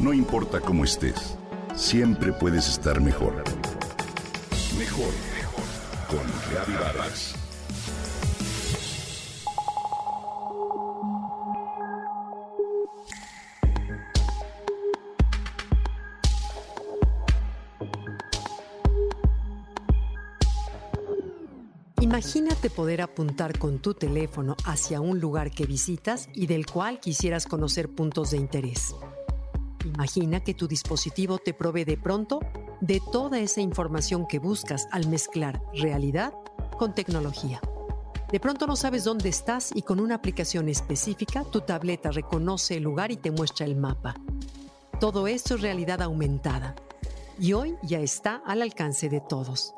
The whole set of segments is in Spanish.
No importa cómo estés, siempre puedes estar mejor. Mejor, mejor. Con Reavivadas. Imagínate poder apuntar con tu teléfono hacia un lugar que visitas y del cual quisieras conocer puntos de interés. Imagina que tu dispositivo te provee de pronto de toda esa información que buscas al mezclar realidad con tecnología. De pronto no sabes dónde estás y con una aplicación específica tu tableta reconoce el lugar y te muestra el mapa. Todo esto es realidad aumentada y hoy ya está al alcance de todos.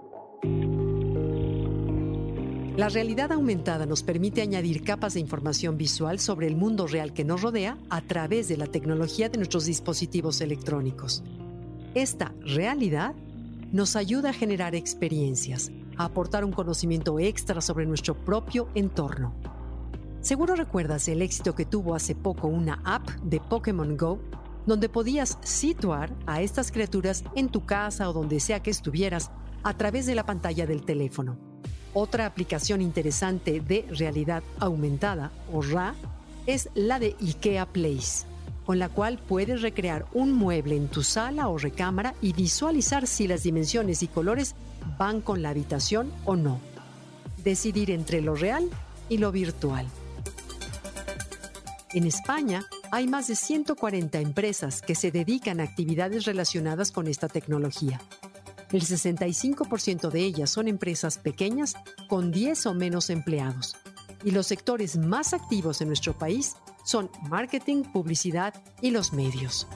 La realidad aumentada nos permite añadir capas de información visual sobre el mundo real que nos rodea a través de la tecnología de nuestros dispositivos electrónicos. Esta realidad nos ayuda a generar experiencias, a aportar un conocimiento extra sobre nuestro propio entorno. Seguro recuerdas el éxito que tuvo hace poco una app de Pokémon Go donde podías situar a estas criaturas en tu casa o donde sea que estuvieras a través de la pantalla del teléfono. Otra aplicación interesante de realidad aumentada, o RA, es la de IKEA Place, con la cual puedes recrear un mueble en tu sala o recámara y visualizar si las dimensiones y colores van con la habitación o no. Decidir entre lo real y lo virtual. En España hay más de 140 empresas que se dedican a actividades relacionadas con esta tecnología. El 65% de ellas son empresas pequeñas con 10 o menos empleados. Y los sectores más activos en nuestro país son marketing, publicidad y los medios.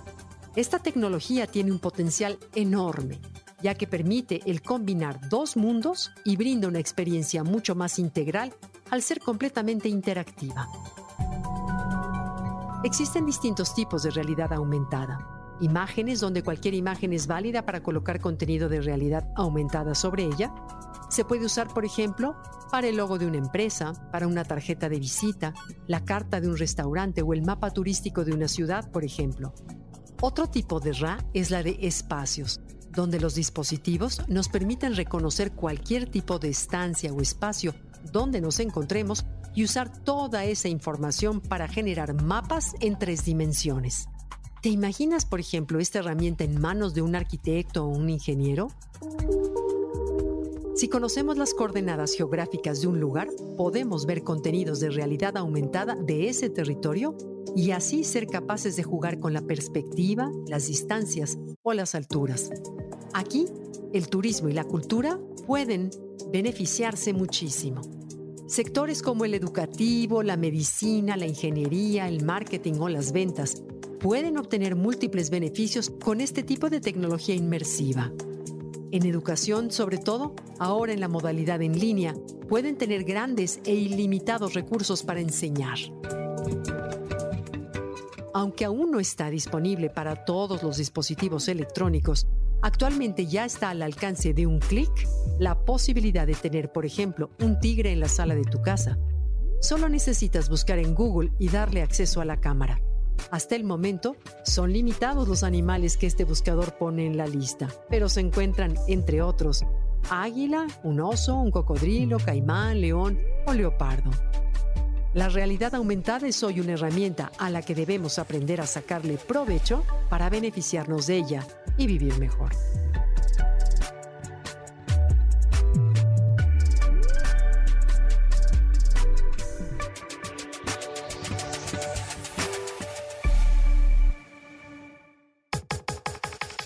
Esta tecnología tiene un potencial enorme, ya que permite el combinar dos mundos y brinda una experiencia mucho más integral al ser completamente interactiva. Existen distintos tipos de realidad aumentada imágenes donde cualquier imagen es válida para colocar contenido de realidad aumentada sobre ella. Se puede usar, por ejemplo, para el logo de una empresa, para una tarjeta de visita, la carta de un restaurante o el mapa turístico de una ciudad, por ejemplo. Otro tipo de RA es la de espacios, donde los dispositivos nos permiten reconocer cualquier tipo de estancia o espacio donde nos encontremos y usar toda esa información para generar mapas en tres dimensiones. ¿Te imaginas, por ejemplo, esta herramienta en manos de un arquitecto o un ingeniero? Si conocemos las coordenadas geográficas de un lugar, podemos ver contenidos de realidad aumentada de ese territorio y así ser capaces de jugar con la perspectiva, las distancias o las alturas. Aquí, el turismo y la cultura pueden beneficiarse muchísimo. Sectores como el educativo, la medicina, la ingeniería, el marketing o las ventas pueden obtener múltiples beneficios con este tipo de tecnología inmersiva. En educación, sobre todo, ahora en la modalidad en línea, pueden tener grandes e ilimitados recursos para enseñar. Aunque aún no está disponible para todos los dispositivos electrónicos, actualmente ya está al alcance de un clic la posibilidad de tener, por ejemplo, un tigre en la sala de tu casa. Solo necesitas buscar en Google y darle acceso a la cámara. Hasta el momento, son limitados los animales que este buscador pone en la lista, pero se encuentran, entre otros, águila, un oso, un cocodrilo, caimán, león o leopardo. La realidad aumentada es hoy una herramienta a la que debemos aprender a sacarle provecho para beneficiarnos de ella y vivir mejor.